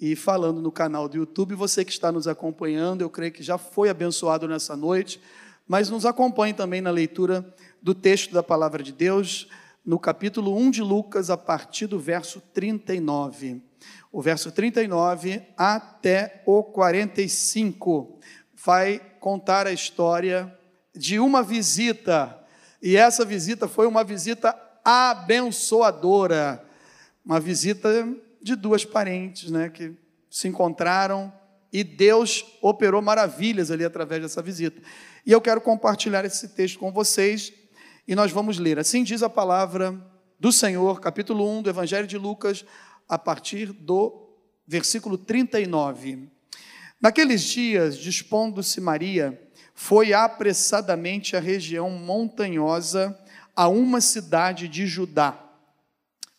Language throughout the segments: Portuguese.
e falando no canal do YouTube. Você que está nos acompanhando, eu creio que já foi abençoado nessa noite, mas nos acompanhe também na leitura do texto da palavra de Deus, no capítulo 1 de Lucas, a partir do verso 39. O verso 39 até o 45 vai contar a história de uma visita, e essa visita foi uma visita abençoadora, uma visita de duas parentes, né, que se encontraram e Deus operou maravilhas ali através dessa visita. E eu quero compartilhar esse texto com vocês e nós vamos ler. Assim diz a palavra do Senhor, capítulo 1 do Evangelho de Lucas, a partir do versículo 39. Naqueles dias, dispondo-se Maria, foi apressadamente à região montanhosa, a uma cidade de Judá.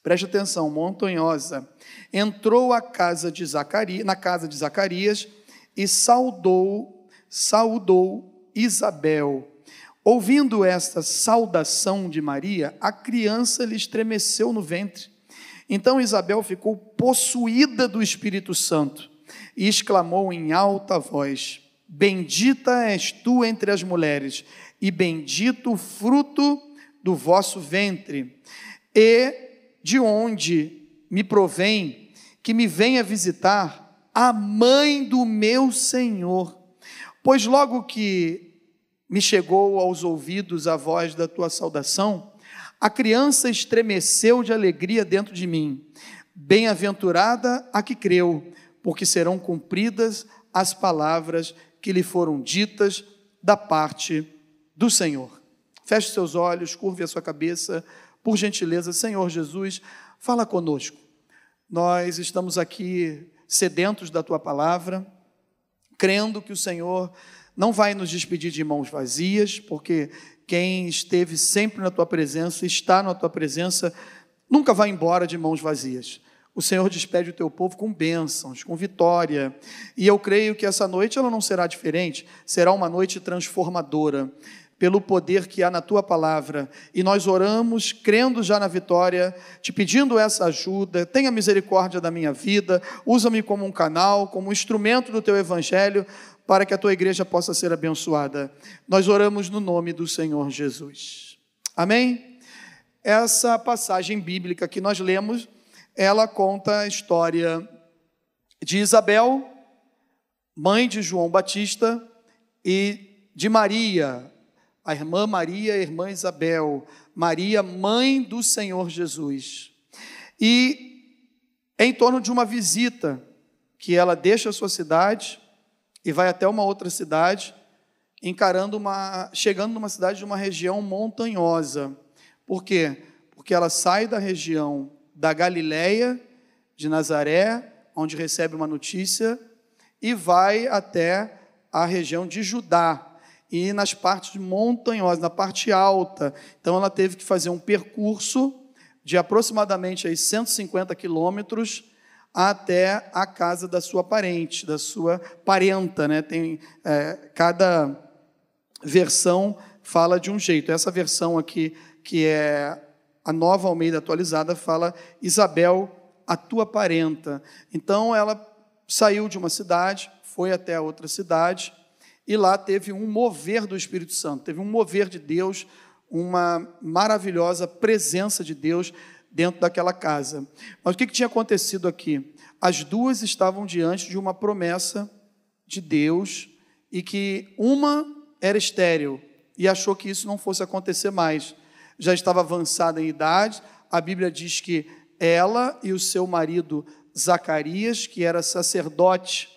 Preste atenção, montanhosa. Entrou casa de Zacarias, na casa de Zacarias e saudou, saudou Isabel. Ouvindo esta saudação de Maria, a criança lhe estremeceu no ventre. Então Isabel ficou possuída do Espírito Santo e exclamou em alta voz: Bendita és tu entre as mulheres, e bendito o fruto do vosso ventre. E de onde me provém que me venha visitar a mãe do meu Senhor? Pois logo que me chegou aos ouvidos a voz da tua saudação, a criança estremeceu de alegria dentro de mim. Bem-aventurada a que creu, porque serão cumpridas as palavras que lhe foram ditas da parte do Senhor. Feche seus olhos, curve a sua cabeça, por gentileza, Senhor Jesus, fala conosco. Nós estamos aqui sedentos da tua palavra, crendo que o Senhor não vai nos despedir de mãos vazias, porque quem esteve sempre na tua presença, está na tua presença, nunca vai embora de mãos vazias. O Senhor despede o teu povo com bênçãos, com vitória. E eu creio que essa noite ela não será diferente, será uma noite transformadora pelo poder que há na tua palavra. E nós oramos crendo já na vitória, te pedindo essa ajuda. Tenha misericórdia da minha vida, usa-me como um canal, como um instrumento do teu evangelho, para que a tua igreja possa ser abençoada. Nós oramos no nome do Senhor Jesus. Amém? Essa passagem bíblica que nós lemos, ela conta a história de Isabel, mãe de João Batista, e de Maria, a irmã Maria, a irmã Isabel, Maria, mãe do Senhor Jesus. E é em torno de uma visita que ela deixa a sua cidade e vai até uma outra cidade, encarando uma, chegando numa cidade de uma região montanhosa. Por quê? Porque ela sai da região da Galileia, de Nazaré, onde recebe uma notícia, e vai até a região de Judá, e nas partes montanhosas, na parte alta. Então ela teve que fazer um percurso de aproximadamente aí 150 quilômetros até a casa da sua parente, da sua parenta, né? Tem é, cada versão fala de um jeito. Essa versão aqui, que é a nova Almeida atualizada, fala Isabel, a tua parenta. Então ela saiu de uma cidade, foi até a outra cidade e lá teve um mover do Espírito Santo, teve um mover de Deus, uma maravilhosa presença de Deus dentro daquela casa. Mas o que, que tinha acontecido aqui? As duas estavam diante de uma promessa de Deus e que uma era estéril e achou que isso não fosse acontecer mais. Já estava avançada em idade, a Bíblia diz que ela e o seu marido Zacarias, que era sacerdote,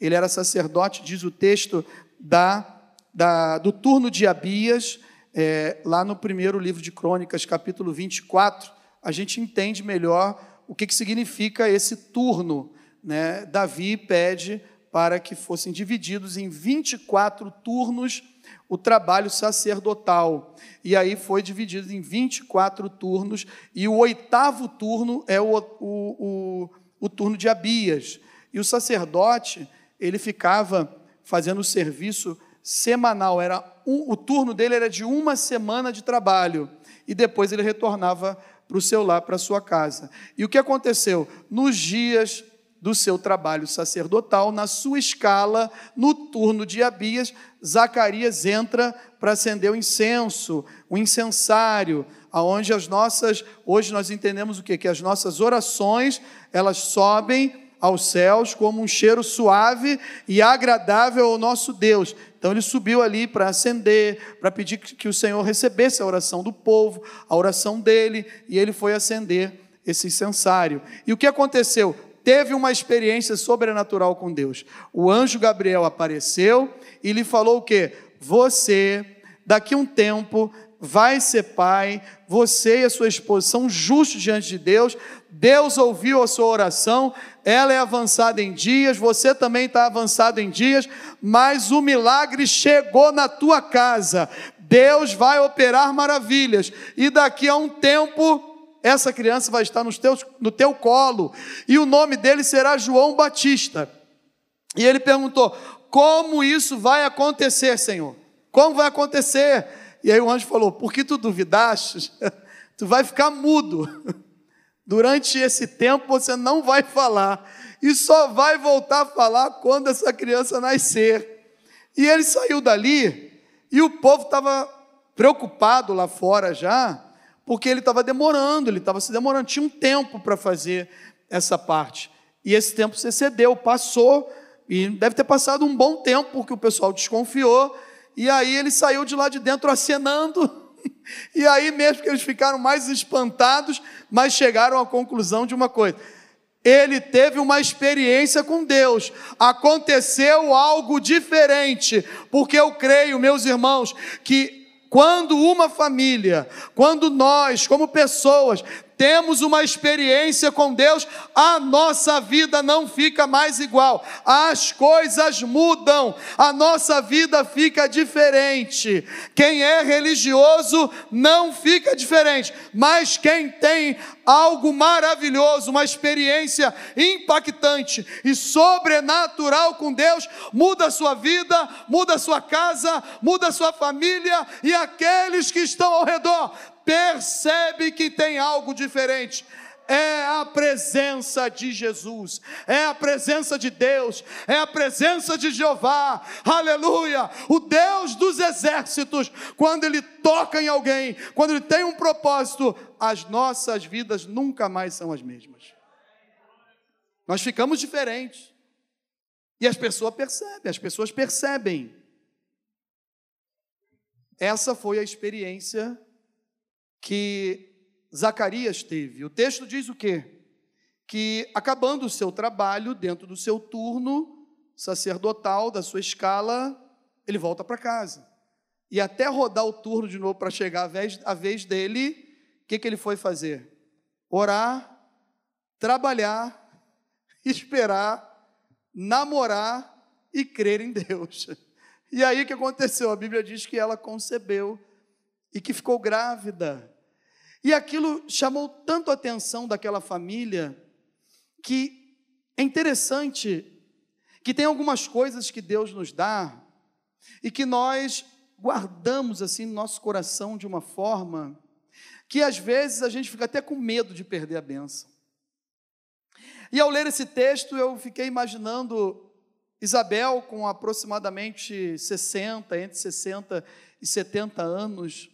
ele era sacerdote, diz o texto, da, da, do turno de Abias, é, lá no primeiro livro de Crônicas, capítulo 24, a gente entende melhor o que, que significa esse turno. Né? Davi pede para que fossem divididos em 24 turnos o trabalho sacerdotal. E aí foi dividido em 24 turnos, e o oitavo turno é o, o, o, o turno de Abias. E o sacerdote, ele ficava fazendo serviço semanal, era um, o turno dele era de uma semana de trabalho, e depois ele retornava para o seu lar, para a sua casa. E o que aconteceu? Nos dias do seu trabalho sacerdotal, na sua escala, no turno de Abias, Zacarias entra para acender o incenso, o incensário, aonde as nossas, hoje nós entendemos o que? Que as nossas orações, elas sobem aos céus como um cheiro suave e agradável ao nosso Deus. Então ele subiu ali para acender, para pedir que o Senhor recebesse a oração do povo, a oração dele, e ele foi acender esse incensário. E o que aconteceu? Teve uma experiência sobrenatural com Deus. O anjo Gabriel apareceu e lhe falou o quê? Você, daqui a um tempo, vai ser pai, você e a sua esposa são justos diante de Deus, Deus ouviu a sua oração, ela é avançada em dias, você também está avançado em dias, mas o milagre chegou na tua casa. Deus vai operar maravilhas, e daqui a um tempo, essa criança vai estar nos teus, no teu colo, e o nome dele será João Batista. E ele perguntou: Como isso vai acontecer, Senhor? Como vai acontecer? E aí o anjo falou: Por que tu duvidaste? Tu vai ficar mudo. Durante esse tempo você não vai falar. E só vai voltar a falar quando essa criança nascer. E ele saiu dali. E o povo estava preocupado lá fora já, porque ele estava demorando, ele estava se demorando. Tinha um tempo para fazer essa parte. E esse tempo se cedeu, passou. E deve ter passado um bom tempo, porque o pessoal desconfiou e aí ele saiu de lá de dentro acenando. E aí mesmo que eles ficaram mais espantados, mas chegaram à conclusão de uma coisa. Ele teve uma experiência com Deus, aconteceu algo diferente, porque eu creio, meus irmãos, que quando uma família, quando nós, como pessoas, temos uma experiência com Deus, a nossa vida não fica mais igual, as coisas mudam, a nossa vida fica diferente. Quem é religioso não fica diferente, mas quem tem algo maravilhoso, uma experiência impactante e sobrenatural com Deus, muda a sua vida, muda a sua casa, muda a sua família e aqueles que estão ao redor percebe que tem algo diferente. É a presença de Jesus, é a presença de Deus, é a presença de Jeová, aleluia, o Deus dos exércitos. Quando Ele toca em alguém, quando Ele tem um propósito, as nossas vidas nunca mais são as mesmas. Nós ficamos diferentes. E as pessoas percebem, as pessoas percebem. Essa foi a experiência que Zacarias teve. O texto diz o quê? Que acabando o seu trabalho, dentro do seu turno sacerdotal, da sua escala, ele volta para casa. E até rodar o turno de novo para chegar a vez, a vez dele, o que, que ele foi fazer? Orar, trabalhar, esperar, namorar e crer em Deus. E aí o que aconteceu? A Bíblia diz que ela concebeu e que ficou grávida. E aquilo chamou tanto a atenção daquela família que é interessante que tem algumas coisas que Deus nos dá e que nós guardamos assim no nosso coração de uma forma que às vezes a gente fica até com medo de perder a benção. E ao ler esse texto, eu fiquei imaginando Isabel com aproximadamente 60, entre 60 e 70 anos,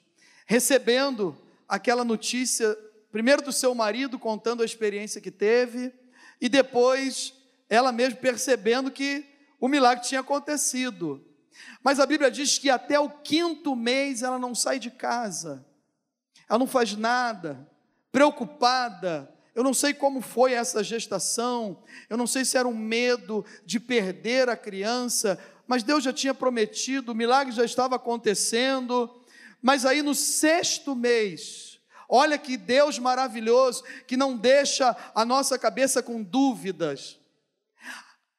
recebendo aquela notícia, primeiro do seu marido contando a experiência que teve, e depois ela mesma percebendo que o milagre tinha acontecido. Mas a Bíblia diz que até o quinto mês ela não sai de casa, ela não faz nada, preocupada. Eu não sei como foi essa gestação, eu não sei se era um medo de perder a criança, mas Deus já tinha prometido, o milagre já estava acontecendo. Mas aí no sexto mês, olha que Deus maravilhoso, que não deixa a nossa cabeça com dúvidas.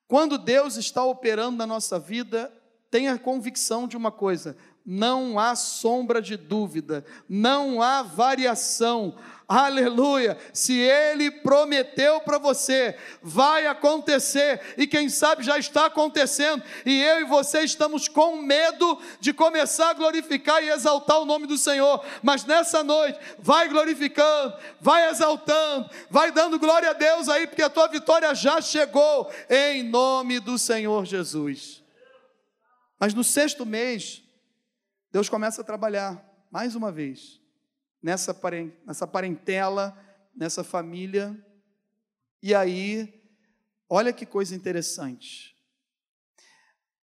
Quando Deus está operando na nossa vida, tenha convicção de uma coisa: não há sombra de dúvida, não há variação. Aleluia! Se ele prometeu para você, vai acontecer, e quem sabe já está acontecendo, e eu e você estamos com medo de começar a glorificar e exaltar o nome do Senhor, mas nessa noite, vai glorificando, vai exaltando, vai dando glória a Deus aí, porque a tua vitória já chegou, em nome do Senhor Jesus. Mas no sexto mês, Deus começa a trabalhar mais uma vez nessa, parentela, nessa família. E aí, olha que coisa interessante.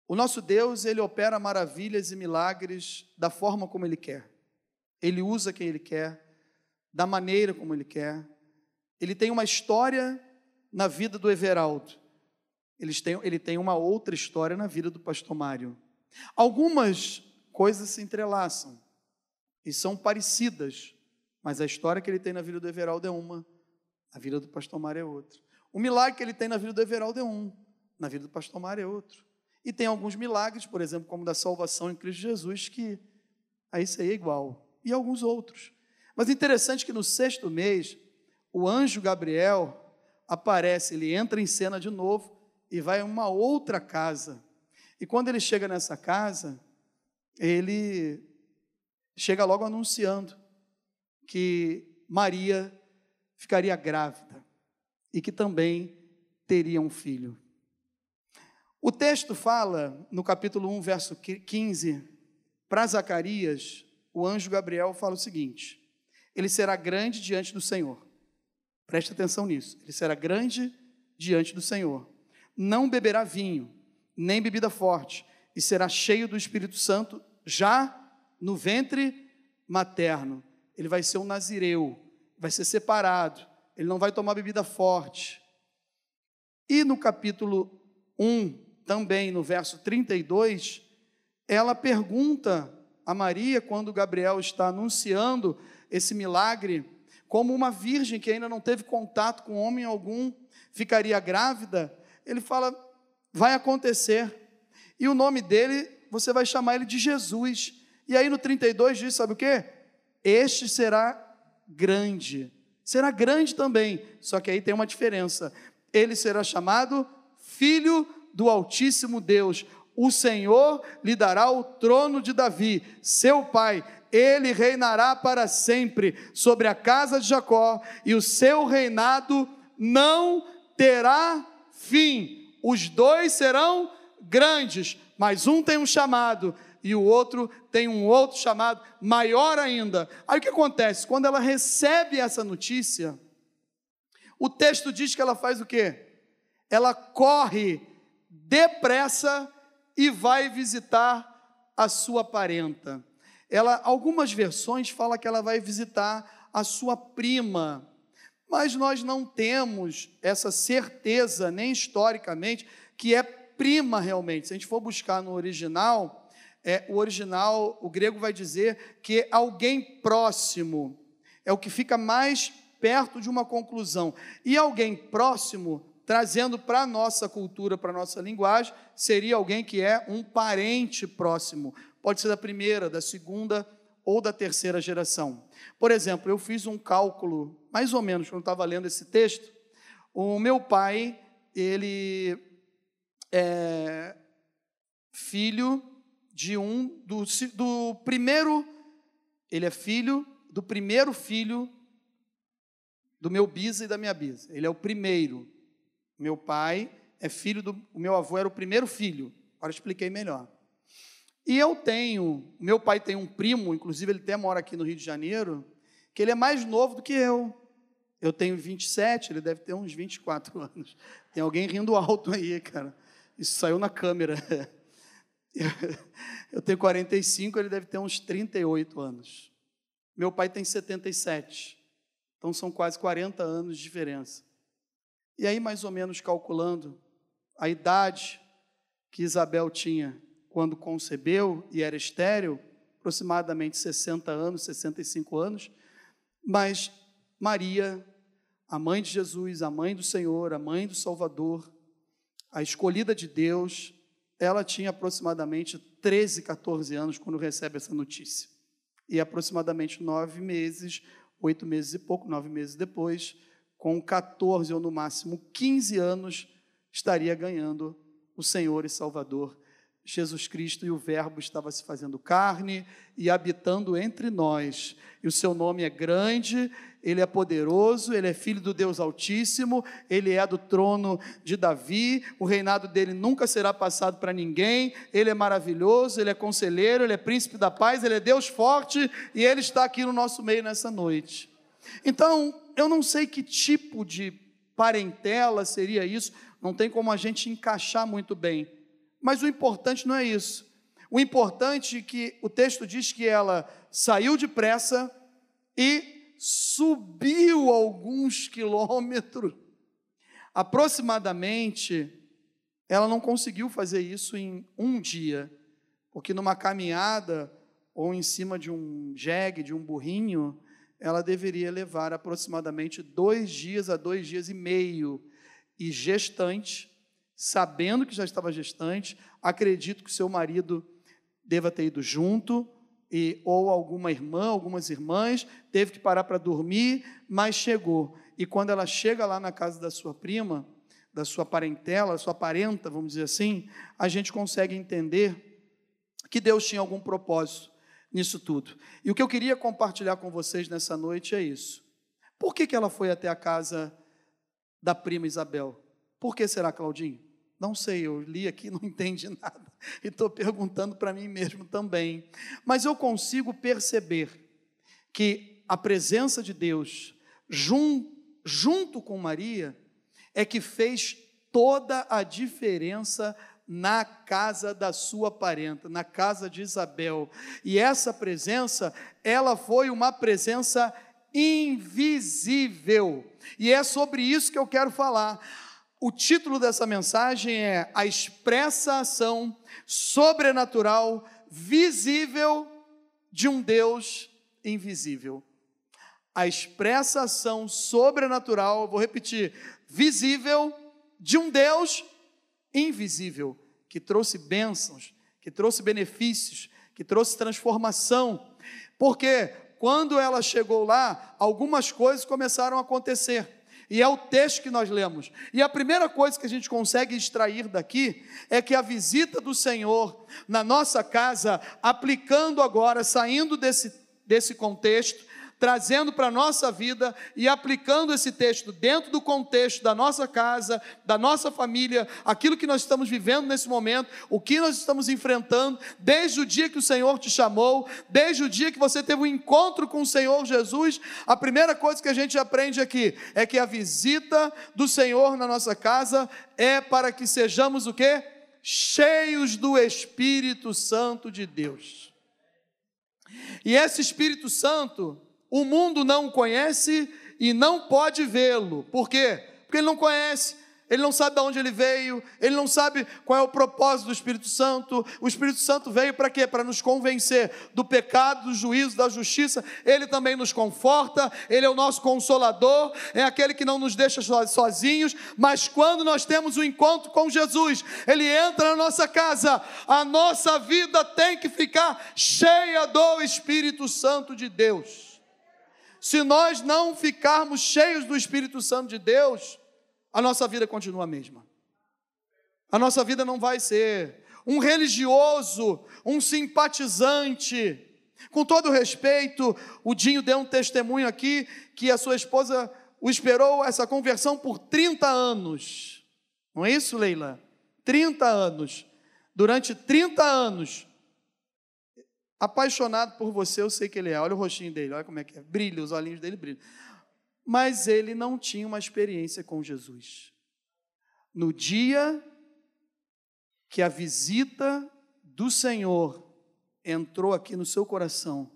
O nosso Deus, ele opera maravilhas e milagres da forma como ele quer. Ele usa quem ele quer, da maneira como ele quer. Ele tem uma história na vida do Everaldo. Tem, ele tem uma outra história na vida do pastor Mário. Algumas coisas se entrelaçam e são parecidas, mas a história que ele tem na vida do Everaldo é uma, a vida do pastor Mário é outra. O milagre que ele tem na vida do Everaldo é um, na vida do pastor Mário é outro. E tem alguns milagres, por exemplo, como da salvação em Cristo Jesus, que a isso aí é igual. E alguns outros. Mas interessante que no sexto mês, o anjo Gabriel aparece, ele entra em cena de novo e vai a uma outra casa. E quando ele chega nessa casa, ele chega logo anunciando que Maria ficaria grávida e que também teria um filho. O texto fala, no capítulo 1, verso 15, para Zacarias, o anjo Gabriel fala o seguinte: ele será grande diante do Senhor. Preste atenção nisso. Ele será grande diante do Senhor. Não beberá vinho, nem bebida forte, e será cheio do Espírito Santo já no ventre materno. Ele vai ser um nazireu, vai ser separado, ele não vai tomar bebida forte. E no capítulo 1, também no verso 32, ela pergunta a Maria, quando Gabriel está anunciando esse milagre, como uma virgem que ainda não teve contato com homem algum, ficaria grávida, ele fala: vai acontecer. E o nome dele, você vai chamar ele de Jesus. E aí no 32 diz: sabe o que? Este será grande. Será grande também, só que aí tem uma diferença. Ele será chamado Filho do Altíssimo Deus. O Senhor lhe dará o trono de Davi, seu pai. Ele reinará para sempre sobre a casa de Jacó, e o seu reinado não terá fim. Os dois serão grandes, mas um tem um chamado e o outro tem um outro chamado maior ainda. Aí o que acontece? Quando ela recebe essa notícia, o texto diz que ela faz o quê? Ela corre depressa e vai visitar a sua parenta. Ela, algumas versões falam que ela vai visitar a sua prima, mas nós não temos essa certeza, nem historicamente, que é prima realmente. Se a gente for buscar no original, é, o original, o grego vai dizer que alguém próximo é o que fica mais perto de uma conclusão. E alguém próximo, trazendo para a nossa cultura, para a nossa linguagem, seria alguém que é um parente próximo. Pode ser da primeira, da segunda ou da terceira geração. Por exemplo, eu fiz um cálculo, mais ou menos, quando estava lendo esse texto. O meu pai, ele é filho de um, do, do primeiro, ele é filho do primeiro filho do meu bisa e da minha bisa. Ele é o primeiro. Meu pai é filho do. O meu avô era o primeiro filho. Agora expliquei melhor. E eu tenho. Meu pai tem um primo, inclusive ele até mora aqui no Rio de Janeiro, que ele é mais novo do que eu. Eu tenho 27, ele deve ter uns 24 anos. Tem alguém rindo alto aí, cara. Isso saiu na câmera. Eu tenho 45, ele deve ter uns 38 anos. Meu pai tem 77. Então são quase 40 anos de diferença. E aí, mais ou menos calculando a idade que Isabel tinha quando concebeu e era estéril, aproximadamente 60 anos, 65 anos, mas Maria, a mãe de Jesus, a mãe do Senhor, a mãe do Salvador, a escolhida de Deus, ela tinha aproximadamente 13, 14 anos quando recebe essa notícia. E aproximadamente nove meses, oito meses e pouco, nove meses depois, com 14 ou no máximo 15 anos, estaria ganhando o Senhor e Salvador Jesus Cristo e o Verbo estava se fazendo carne e habitando entre nós. E o seu nome é grande, ele é poderoso, ele é filho do Deus Altíssimo, ele é do trono de Davi, o reinado dele nunca será passado para ninguém, ele é maravilhoso, ele é conselheiro, ele é príncipe da paz, ele é Deus forte e ele está aqui no nosso meio nessa noite. Então, eu não sei que tipo de parentela seria isso, não tem como a gente encaixar muito bem mas o importante não é isso. O importante é que o texto diz que ela saiu depressa e subiu alguns quilômetros. Aproximadamente, ela não conseguiu fazer isso em um dia, porque numa caminhada ou em cima de um jegue, de um burrinho, ela deveria levar aproximadamente dois dias a dois dias e meio. E gestante, sabendo que já estava gestante, acredito que seu marido deva ter ido junto, e, ou alguma irmã, algumas irmãs, teve que parar para dormir, mas chegou. E quando ela chega lá na casa da sua prima, da sua parentela, sua parenta, vamos dizer assim, a gente consegue entender que Deus tinha algum propósito nisso tudo. E o que eu queria compartilhar com vocês nessa noite é isso. Por que, que ela foi até a casa da prima Isabel? Por que será, Claudinho? Não sei, eu li aqui, não entendi nada. E estou perguntando para mim mesmo também. Mas eu consigo perceber que a presença de Deus, jun, junto com Maria, é que fez toda a diferença na casa da sua parenta, na casa de Isabel. E essa presença, ela foi uma presença invisível. E é sobre isso que eu quero falar. O título dessa mensagem é A Expressa Ação Sobrenatural Visível de um Deus Invisível. A expressa ação sobrenatural, vou repetir, visível de um Deus invisível, que trouxe bênçãos, que trouxe benefícios, que trouxe transformação. Porque quando ela chegou lá, algumas coisas começaram a acontecer. E é o texto que nós lemos. E a primeira coisa que a gente consegue extrair daqui é que a visita do Senhor na nossa casa, aplicando agora, saindo desse, desse contexto, trazendo para a nossa vida e aplicando esse texto dentro do contexto da nossa casa, da nossa família, aquilo que nós estamos vivendo nesse momento, o que nós estamos enfrentando, desde o dia que o Senhor te chamou, desde o dia que você teve um encontro com o Senhor Jesus, a primeira coisa que a gente aprende aqui é que a visita do Senhor na nossa casa é para que sejamos o quê? Cheios do Espírito Santo de Deus. E esse Espírito Santo, o mundo não conhece e não pode vê-lo. Por quê? Porque ele não conhece, ele não sabe de onde ele veio, ele não sabe qual é o propósito do Espírito Santo. O Espírito Santo veio para quê? Para nos convencer do pecado, do juízo, da justiça. Ele também nos conforta, ele é o nosso consolador, é aquele que não nos deixa sozinhos. Mas quando nós temos o um encontro com Jesus, ele entra na nossa casa, a nossa vida tem que ficar cheia do Espírito Santo de Deus se nós não ficarmos cheios do Espírito Santo de Deus, a nossa vida continua a mesma. A nossa vida não vai ser um religioso, um simpatizante. Com todo respeito, o Dinho deu um testemunho aqui que a sua esposa o esperou essa conversão por 30 anos. Não é isso, Leila? 30 anos. Durante 30 anos, Apaixonado por você, eu sei que ele é. Olha o rostinho dele, olha como é que é. Brilha, os olhinhos dele brilham. Mas ele não tinha uma experiência com Jesus. No dia que a visita do Senhor entrou aqui no seu coração,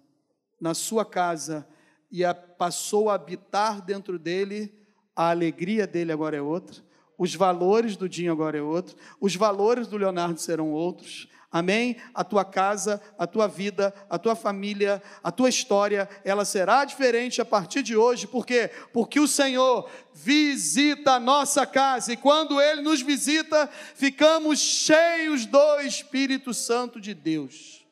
na sua casa, e a, passou a habitar dentro dele, a alegria dele agora é outra, os valores do Dinho agora é outro, os valores do Leonardo serão outros, Amém? A tua casa, a tua vida, a tua família, a tua história, ela será diferente a partir de hoje, por quê? Porque o Senhor visita a nossa casa e quando Ele nos visita, ficamos cheios do Espírito Santo de Deus.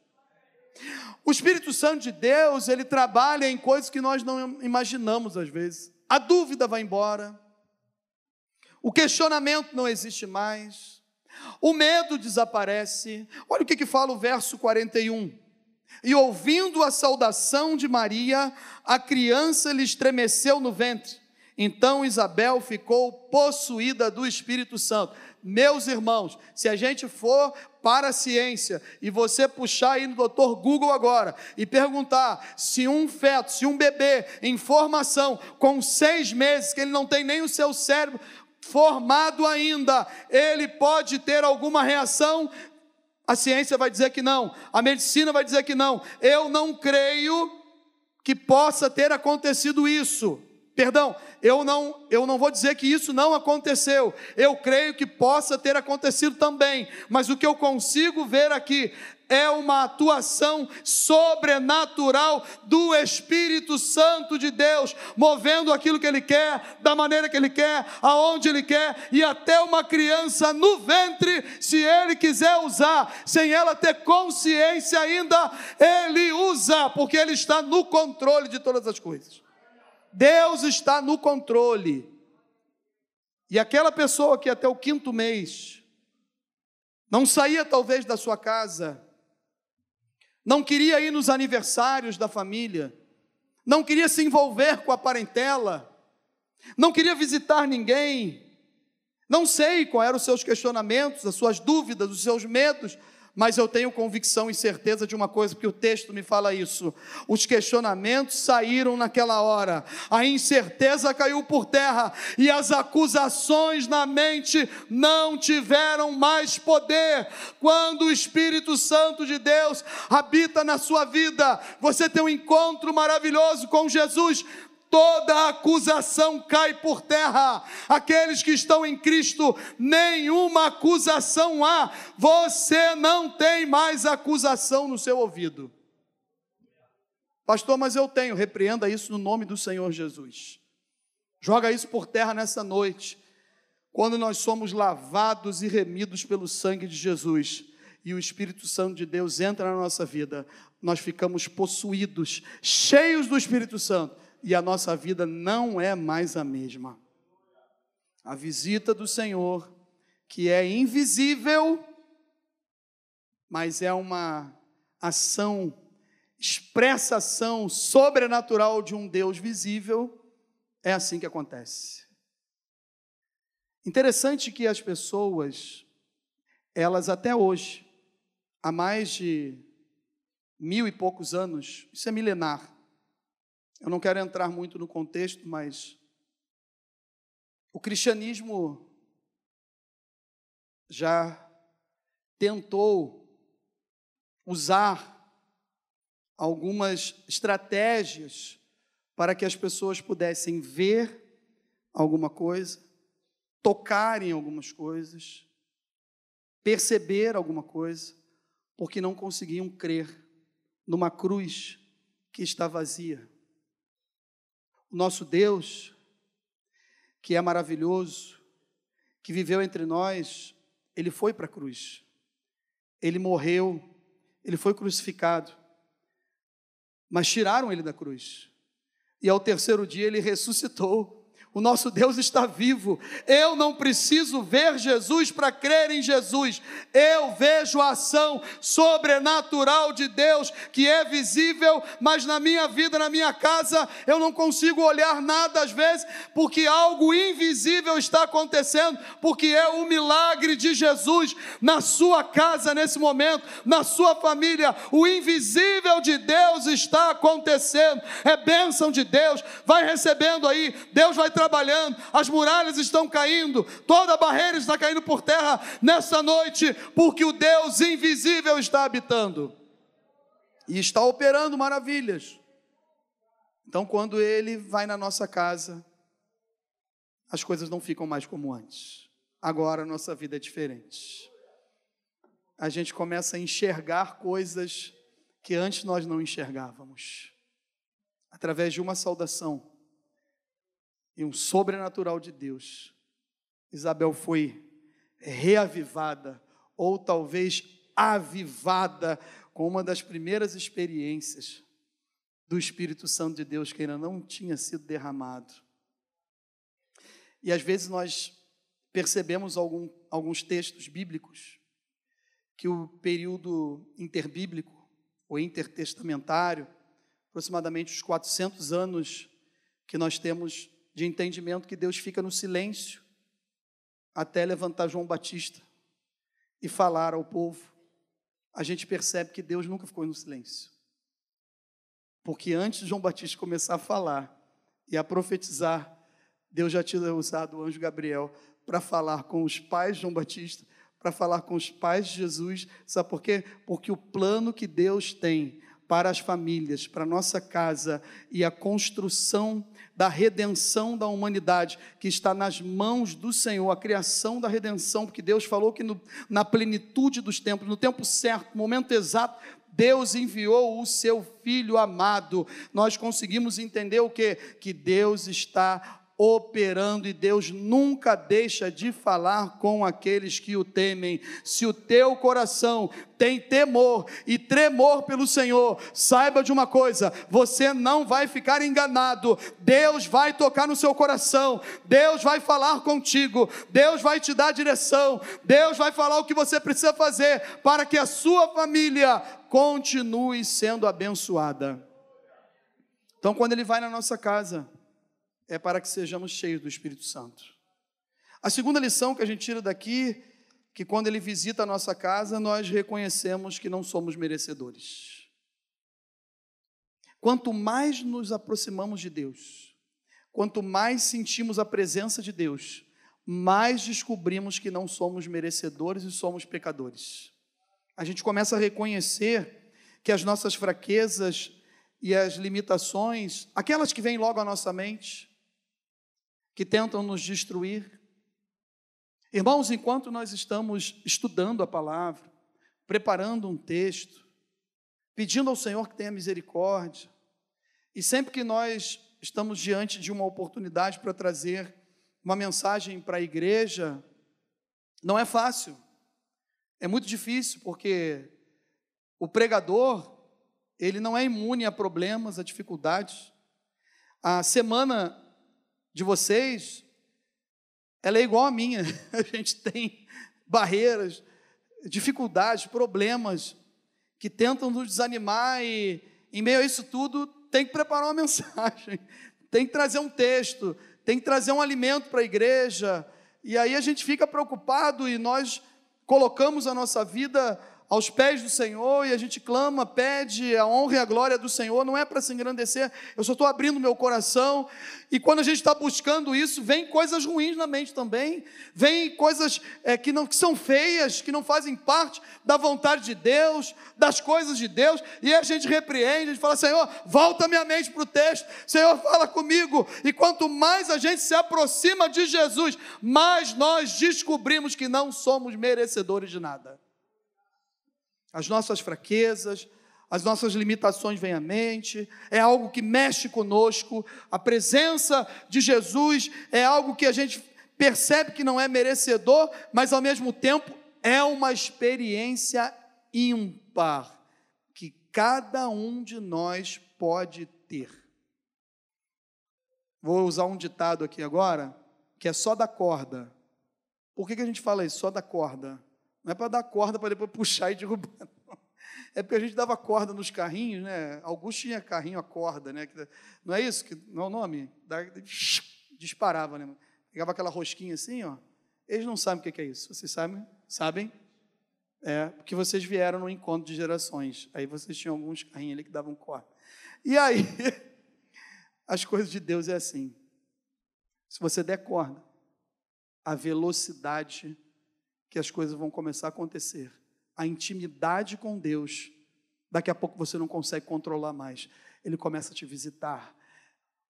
O Espírito Santo de Deus, ele trabalha em coisas que nós não imaginamos às vezes. A dúvida vai embora, o questionamento não existe mais o medo desaparece. Olha o que, que fala o verso 41. E ouvindo a saudação de Maria, a criança lhe estremeceu no ventre. Então Isabel ficou possuída do Espírito Santo. Meus irmãos, se a gente for para a ciência e você puxar aí no doutor Google agora e perguntar se um feto, se um bebê em formação com seis meses, que ele não tem nem o seu cérebro formado ainda, ele pode ter alguma reação? A ciência vai dizer que não, a medicina vai dizer que não. Eu não creio que possa ter acontecido isso. Perdão, eu não, eu não vou dizer que isso não aconteceu. Eu creio que possa ter acontecido também, mas o que eu consigo ver aqui é uma atuação sobrenatural do Espírito Santo de Deus, movendo aquilo que Ele quer, da maneira que Ele quer, aonde Ele quer, e até uma criança no ventre, se Ele quiser usar, sem ela ter consciência ainda, Ele usa, porque Ele está no controle de todas as coisas. Deus está no controle. E aquela pessoa que até o quinto mês não saía talvez da sua casa, não queria ir nos aniversários da família, não queria se envolver com a parentela, não queria visitar ninguém. Não sei quais eram os seus questionamentos, as suas dúvidas, os seus medos, mas eu tenho convicção e certeza de uma coisa, porque o texto me fala isso. Os questionamentos saíram naquela hora, a incerteza caiu por terra e as acusações na mente não tiveram mais poder. Quando o Espírito Santo de Deus habita na sua vida, você tem um encontro maravilhoso com Jesus, toda acusação cai por terra. Aqueles que estão em Cristo, nenhuma acusação há. Você não tem mais acusação no seu ouvido. Pastor, mas eu tenho. Repreenda isso no nome do Senhor Jesus. Joga isso por terra nessa noite. Quando nós somos lavados e remidos pelo sangue de Jesus e o Espírito Santo de Deus entra na nossa vida, nós ficamos possuídos, cheios do Espírito Santo e a nossa vida não é mais a mesma. A visita do Senhor, que é invisível, mas é uma ação, expressa ação sobrenatural de um Deus visível, é assim que acontece. Interessante que as pessoas, elas até hoje, há mais de mil e poucos anos, isso é milenar, eu não quero entrar muito no contexto, mas o cristianismo já tentou usar algumas estratégias para que as pessoas pudessem ver alguma coisa, tocar em algumas coisas, perceber alguma coisa, porque não conseguiam crer numa cruz que está vazia. O nosso Deus, que é maravilhoso, que viveu entre nós, ele foi para a cruz. Ele morreu, ele foi crucificado. Mas tiraram ele da cruz. E ao terceiro dia ele ressuscitou. O nosso Deus está vivo. Eu não preciso ver Jesus para crer em Jesus. Eu vejo a ação sobrenatural de Deus que é visível, mas na minha vida, na minha casa, eu não consigo olhar nada às vezes, porque algo invisível está acontecendo, porque é o milagre de Jesus na sua casa nesse momento, na sua família. O invisível de Deus está acontecendo. É bênção de Deus. Vai recebendo aí. Deus vai trabalhando, as muralhas estão caindo, toda a barreira está caindo por terra nessa noite, porque o Deus invisível está habitando e está operando maravilhas. Então, quando Ele vai na nossa casa, as coisas não ficam mais como antes. Agora a nossa vida é diferente. a gente começa a enxergar coisas que antes nós não enxergávamos. Através de uma saudação e um sobrenatural de Deus, Isabel foi reavivada, ou talvez avivada, com uma das primeiras experiências do Espírito Santo de Deus que ainda não tinha sido derramado. E às vezes nós percebemos algum, alguns textos bíblicos que o período interbíblico ou intertestamentário, aproximadamente os 400 anos que nós temos de entendimento que Deus fica no silêncio até levantar João Batista e falar ao povo. A gente percebe que Deus nunca ficou no silêncio. Porque antes de João Batista começar a falar e a profetizar, Deus já tinha usado o anjo Gabriel para falar com os pais de João Batista, para falar com os pais de Jesus. Sabe por quê? Porque o plano que Deus tem para as famílias, para a nossa casa e a construção da redenção da humanidade, que está nas mãos do Senhor, a criação da redenção, porque Deus falou que no, na plenitude dos tempos, no tempo certo, no momento exato, Deus enviou o seu filho amado. Nós conseguimos entender o que? Que Deus está operando e Deus nunca deixa de falar com aqueles que o temem. Se o teu coração tem temor e tremor pelo Senhor, saiba de uma coisa: você não vai ficar enganado. Deus vai tocar no seu coração, Deus vai falar contigo, Deus vai te dar direção, Deus vai falar o que você precisa fazer para que a sua família continue sendo abençoada. Então, quando ele vai na nossa casa, é para que sejamos cheios do Espírito Santo. A segunda lição que a gente tira daqui, que quando ele visita a nossa casa, nós reconhecemos que não somos merecedores. Quanto mais nos aproximamos de Deus, quanto mais sentimos a presença de Deus, mais descobrimos que não somos merecedores e somos pecadores. A gente começa a reconhecer que as nossas fraquezas e as limitações, aquelas que vêm logo à nossa mente, que tentam nos destruir. Irmãos, enquanto nós estamos estudando a palavra, preparando um texto, pedindo ao Senhor que tenha misericórdia, e sempre que nós estamos diante de uma oportunidade para trazer uma mensagem para a igreja, não é fácil, é muito difícil, porque o pregador, ele não é imune a problemas, a dificuldades. A semana de vocês, ela é igual à minha. A gente tem barreiras, dificuldades, problemas que tentam nos desanimar e em meio a isso tudo tem que preparar uma mensagem, tem que trazer um texto, tem que trazer um alimento para a igreja. E aí a gente fica preocupado e nós colocamos a nossa vida aos pés do Senhor e a gente clama, pede a honra e a glória do Senhor, não é para se engrandecer, eu só estou abrindo meu coração. E quando a gente está buscando isso, vem coisas ruins na mente também, vem coisas é, que, não, que são feias, que não fazem parte da vontade de Deus, das coisas de Deus, e a gente repreende, a gente fala: Senhor, volta minha mente para o texto, Senhor, fala comigo. E quanto mais a gente se aproxima de Jesus, mais nós descobrimos que não somos merecedores de nada as nossas fraquezas, as nossas limitações vêm à mente, é algo que mexe conosco, a presença de Jesus é algo que a gente percebe que não é merecedor, mas ao mesmo tempo é uma experiência ímpar que cada um de nós pode ter. Vou usar um ditado aqui agora, que é só da corda. Por que, que a gente fala isso? Só da corda. Não é para dar corda para depois puxar e derrubar. Não. É porque a gente dava corda nos carrinhos, né? Augusto tinha carrinho a corda, né? Não é isso? Que, não é o nome? Disparava, né? Pegava aquela rosquinha assim, ó. Eles não sabem o que é isso. Vocês sabem? Sabem? É, porque vocês vieram no encontro de gerações. Aí vocês tinham alguns carrinhos ali que davam corda. E aí, as coisas de Deus é assim. Se você der corda, a velocidade que as coisas vão começar a acontecer. A intimidade com Deus, daqui a pouco você não consegue controlar mais. Ele começa a te visitar.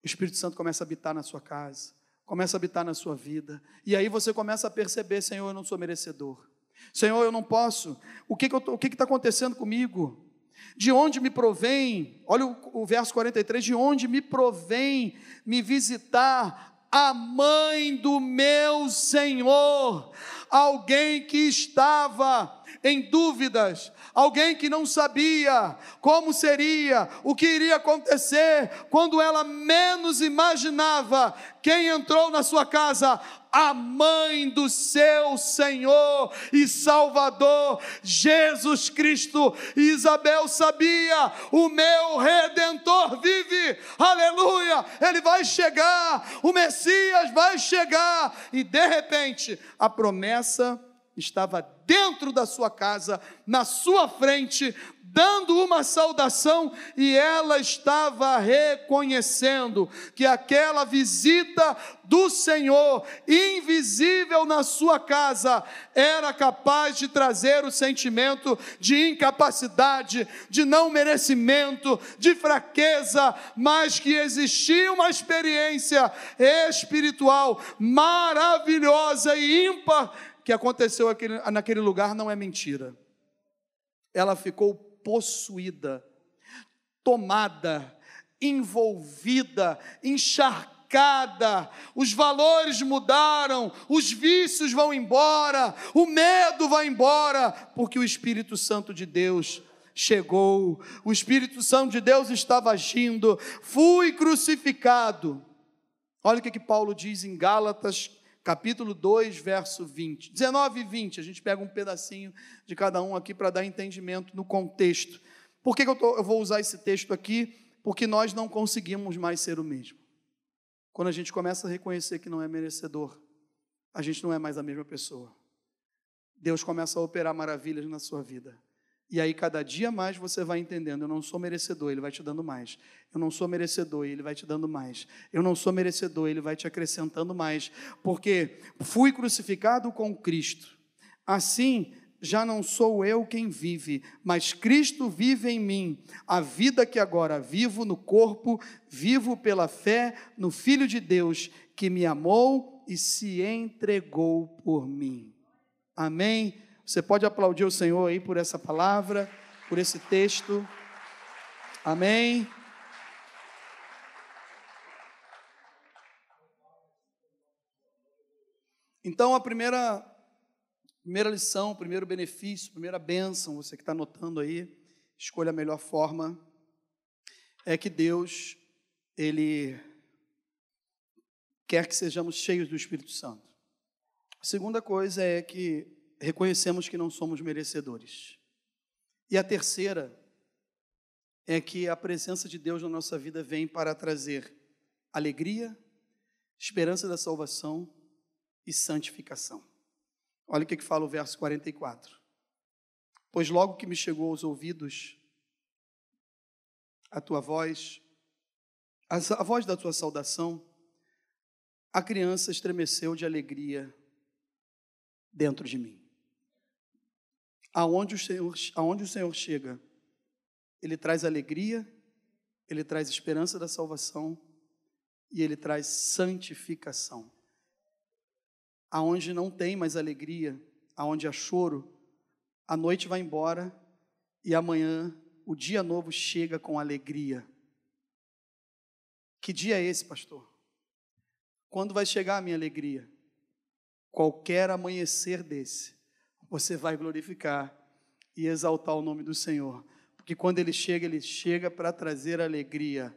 O Espírito Santo começa a habitar na sua casa, começa a habitar na sua vida. E aí você começa a perceber, Senhor, eu não sou merecedor. Senhor, eu não posso. O que está que, que, que tá acontecendo comigo? De onde me provém? Olha o, o verso 43: de onde me provém me visitar a mãe do meu Senhor, alguém que estava em dúvidas, alguém que não sabia como seria, o que iria acontecer, quando ela menos imaginava, quem entrou na sua casa? a mãe do seu Senhor e Salvador, Jesus Cristo. Isabel sabia: o meu redentor vive, aleluia, ele vai chegar, o Messias vai chegar, e de repente a promessa estava dentro da sua casa, na sua frente, dando uma saudação, e ela estava reconhecendo que aquela visita do Senhor, invisível na sua casa, era capaz de trazer o sentimento de incapacidade, de não merecimento, de fraqueza, mas que existia uma experiência espiritual maravilhosa e ímpar que aconteceu aquele, naquele lugar não é mentira. Ela ficou possuída, tomada, envolvida, encharcada, os valores mudaram, os vícios vão embora, o medo vai embora, porque o Espírito Santo de Deus chegou, o Espírito Santo de Deus estava agindo, fui crucificado. Olha o que, que Paulo diz em Gálatas capítulo 2, verso 20. 19 e 20, a gente pega um pedacinho de cada um aqui para dar entendimento no contexto. Por que, que eu, tô, eu vou usar esse texto aqui? Porque nós não conseguimos mais ser o mesmo. Quando a gente começa a reconhecer que não é merecedor, a gente não é mais a mesma pessoa. Deus começa a operar maravilhas na sua vida. E aí, cada dia mais você vai entendendo: eu não sou merecedor, Ele vai te dando mais. Eu não sou merecedor, Ele vai te dando mais. Eu não sou merecedor, Ele vai te acrescentando mais. Porque fui crucificado com Cristo. Assim, já não sou eu quem vive, mas Cristo vive em mim. A vida que agora vivo no corpo, vivo pela fé no Filho de Deus, que me amou e se entregou por mim. Amém. Você pode aplaudir o Senhor aí por essa palavra, por esse texto. Amém. Então, a primeira, primeira lição, o primeiro benefício, a primeira bênção, você que está anotando aí, escolha a melhor forma, é que Deus, Ele quer que sejamos cheios do Espírito Santo. A segunda coisa é que reconhecemos que não somos merecedores. E a terceira é que a presença de Deus na nossa vida vem para trazer alegria, esperança da salvação e santificação. Olha o que, que fala o verso 44. Pois logo que me chegou aos ouvidos a tua voz, a voz da tua saudação, a criança estremeceu de alegria dentro de mim aonde o Senhor, aonde o Senhor chega, ele traz alegria, ele traz esperança da salvação e ele traz santificação. Aonde não tem mais alegria, aonde há choro, a noite vai embora e amanhã o dia novo chega com alegria. Que dia é esse, pastor? Quando vai chegar a minha alegria? Qualquer amanhecer desse você vai glorificar e exaltar o nome do Senhor. Porque quando ele chega, ele chega para trazer alegria.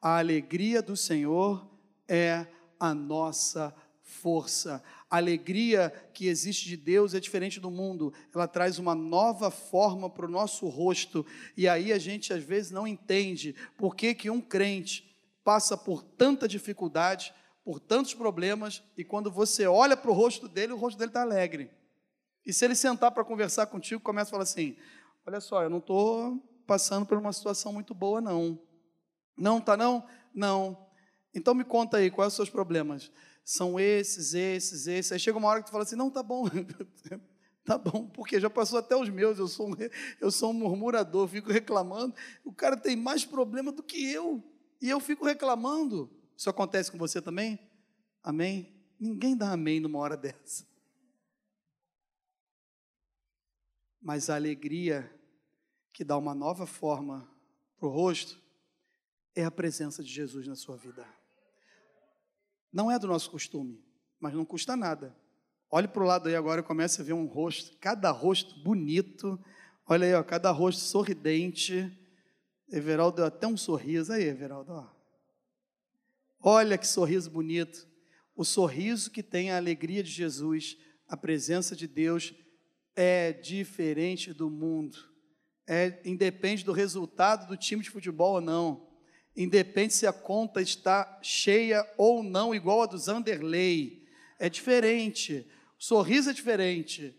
A alegria do Senhor é a nossa força. A alegria que existe de Deus é diferente do mundo, ela traz uma nova forma para o nosso rosto, e aí a gente às vezes não entende por que, que um crente passa por tanta dificuldade, por tantos problemas, e quando você olha para o rosto dele, o rosto dele está alegre. E se ele sentar para conversar contigo, começa a falar assim: Olha só, eu não estou passando por uma situação muito boa, não. Não, tá não? Não. Então me conta aí, quais são os seus problemas? São esses, esses, esses. Aí chega uma hora que tu fala assim: Não, tá bom. tá bom, porque já passou até os meus, eu sou um, eu sou um murmurador, fico reclamando. O cara tem mais problema do que eu, e eu fico reclamando. Isso acontece com você também? Amém? Ninguém dá amém numa hora dessa. Mas a alegria que dá uma nova forma para o rosto é a presença de Jesus na sua vida. Não é do nosso costume, mas não custa nada. Olhe para o lado aí agora e comece a ver um rosto, cada rosto bonito. Olha aí, ó, cada rosto sorridente. Everaldo deu até um sorriso. Aí, Everaldo, ó. Olha que sorriso bonito. O sorriso que tem a alegria de Jesus, a presença de Deus, é diferente do mundo. É, independe do resultado do time de futebol ou não. Independe se a conta está cheia ou não, igual a do Zanderlei. É diferente. O sorriso é diferente.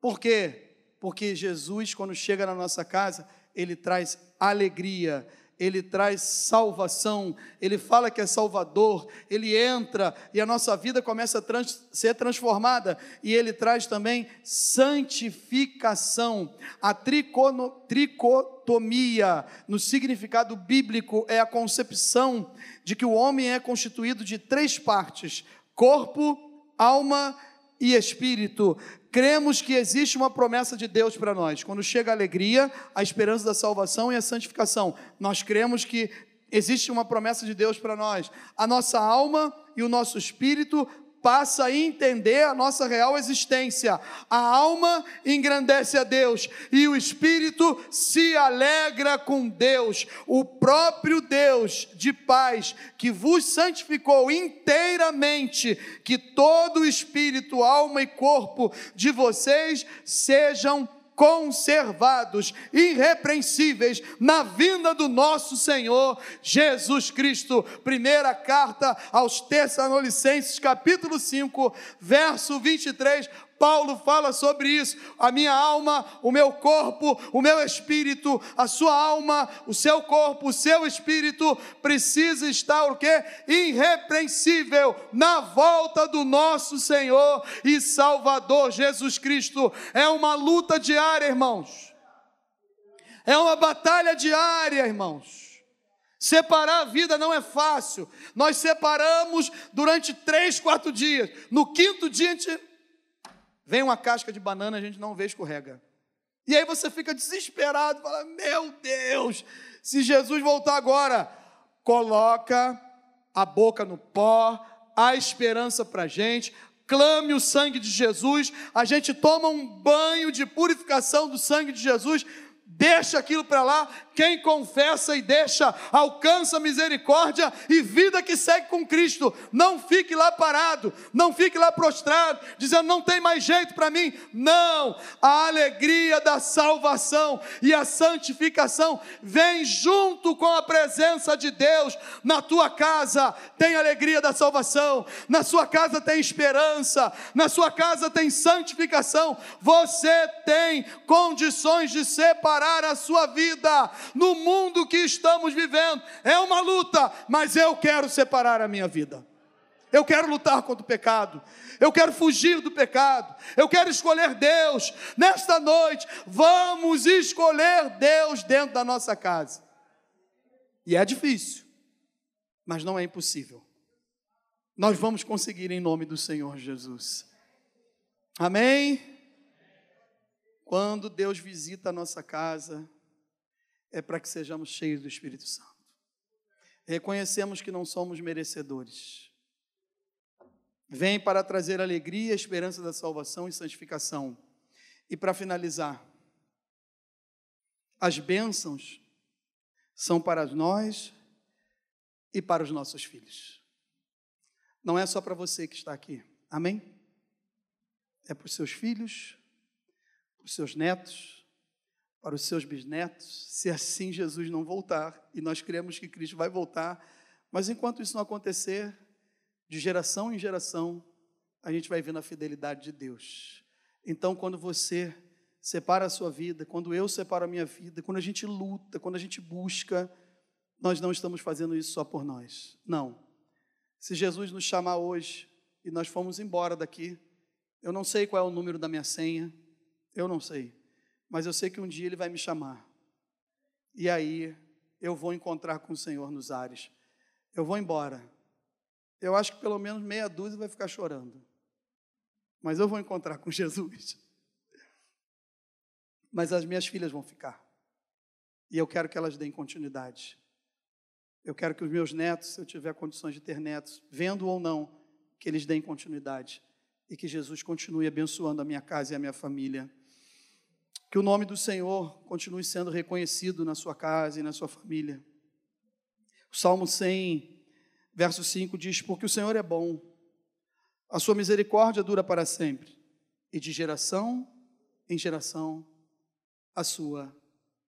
Por quê? Porque Jesus, quando chega na nossa casa, ele traz alegria, ele traz salvação, ele fala que é salvador, ele entra e a nossa vida começa a trans, ser transformada e ele traz também santificação. A tricono, tricotomia, no significado bíblico, é a concepção de que o homem é constituído de três partes: corpo, alma e espírito cremos que existe uma promessa de Deus para nós. Quando chega a alegria, a esperança da salvação e a santificação, nós cremos que existe uma promessa de Deus para nós. A nossa alma e o nosso espírito passa a entender a nossa real existência. A alma engrandece a Deus e o espírito se alegra com Deus. O próprio Deus de paz que vos santificou inteiramente, que todo o espírito, alma e corpo de vocês sejam conservados, irrepreensíveis na vinda do nosso Senhor Jesus Cristo. Primeira carta aos Tessalonicenses, capítulo 5, verso 23. Paulo fala sobre isso. A minha alma, o meu corpo, o meu espírito, a sua alma, o seu corpo, o seu espírito precisa estar o quê? Irrepreensível na volta do nosso Senhor e Salvador Jesus Cristo. É uma luta diária, irmãos. É uma batalha diária, irmãos. Separar a vida não é fácil. Nós separamos durante três, quatro dias. No quinto dia, a gente Vem uma casca de banana, a gente não vê escorrega. E aí você fica desesperado, fala: Meu Deus, se Jesus voltar agora, coloca a boca no pó, a esperança para a gente, clame o sangue de Jesus, a gente toma um banho de purificação do sangue de Jesus, deixa aquilo para lá. Quem confessa e deixa, alcança misericórdia e vida que segue com Cristo. Não fique lá parado, não fique lá prostrado, dizendo não tem mais jeito para mim. Não, a alegria da salvação e a santificação vem junto com a presença de Deus na tua casa. Tem alegria da salvação, na sua casa tem esperança, na sua casa tem santificação. Você tem condições de separar parar a sua vida no mundo que estamos vivendo. É uma luta, mas eu quero separar a minha vida. Eu quero lutar contra o pecado. Eu quero fugir do pecado. Eu quero escolher Deus. Nesta noite, vamos escolher Deus dentro da nossa casa. E é difícil, mas não é impossível. Nós vamos conseguir em nome do Senhor Jesus. Amém? Quando Deus visita a nossa casa, é para que sejamos cheios do Espírito Santo. Reconhecemos que não somos merecedores. Vem para trazer alegria, esperança da salvação e santificação. E para finalizar, as bênçãos são para nós e para os nossos filhos. Não é só para você que está aqui. Amém? É para os seus filhos, para os seus netos, para os seus bisnetos, se assim Jesus não voltar, e nós cremos que Cristo vai voltar, mas enquanto isso não acontecer, de geração em geração, a gente vai vendo a fidelidade de Deus. Então, quando você separa a sua vida, quando eu separo a minha vida, quando a gente luta, quando a gente busca, nós não estamos fazendo isso só por nós. Não. Se Jesus nos chamar hoje e nós formos embora daqui, eu não sei qual é o número da minha senha, eu não sei. Mas eu sei que um dia ele vai me chamar. E aí eu vou encontrar com o Senhor nos ares. Eu vou embora. Eu acho que pelo menos meia dúzia vai ficar chorando. Mas eu vou encontrar com Jesus. mas as minhas filhas vão ficar. E eu quero que elas deem continuidade. Eu quero que os meus netos, se eu tiver condições de ter netos, vendo ou não, que eles deem continuidade e que Jesus continue abençoando a minha casa e a minha família. Que o nome do Senhor continue sendo reconhecido na sua casa e na sua família. O Salmo 100, verso 5 diz: Porque o Senhor é bom, a sua misericórdia dura para sempre, e de geração em geração a sua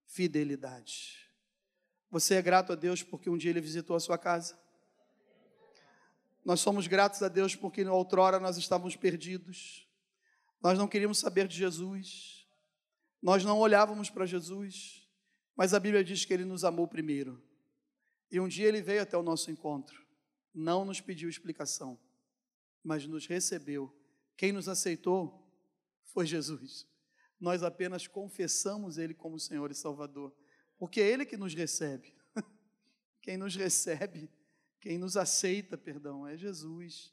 fidelidade. Você é grato a Deus porque um dia Ele visitou a sua casa? Nós somos gratos a Deus porque outrora nós estávamos perdidos, nós não queríamos saber de Jesus, nós não olhávamos para Jesus, mas a Bíblia diz que Ele nos amou primeiro. E um dia Ele veio até o nosso encontro, não nos pediu explicação, mas nos recebeu. Quem nos aceitou foi Jesus. Nós apenas confessamos Ele como Senhor e Salvador, porque é Ele que nos recebe. Quem nos recebe quem nos aceita, perdão, é Jesus.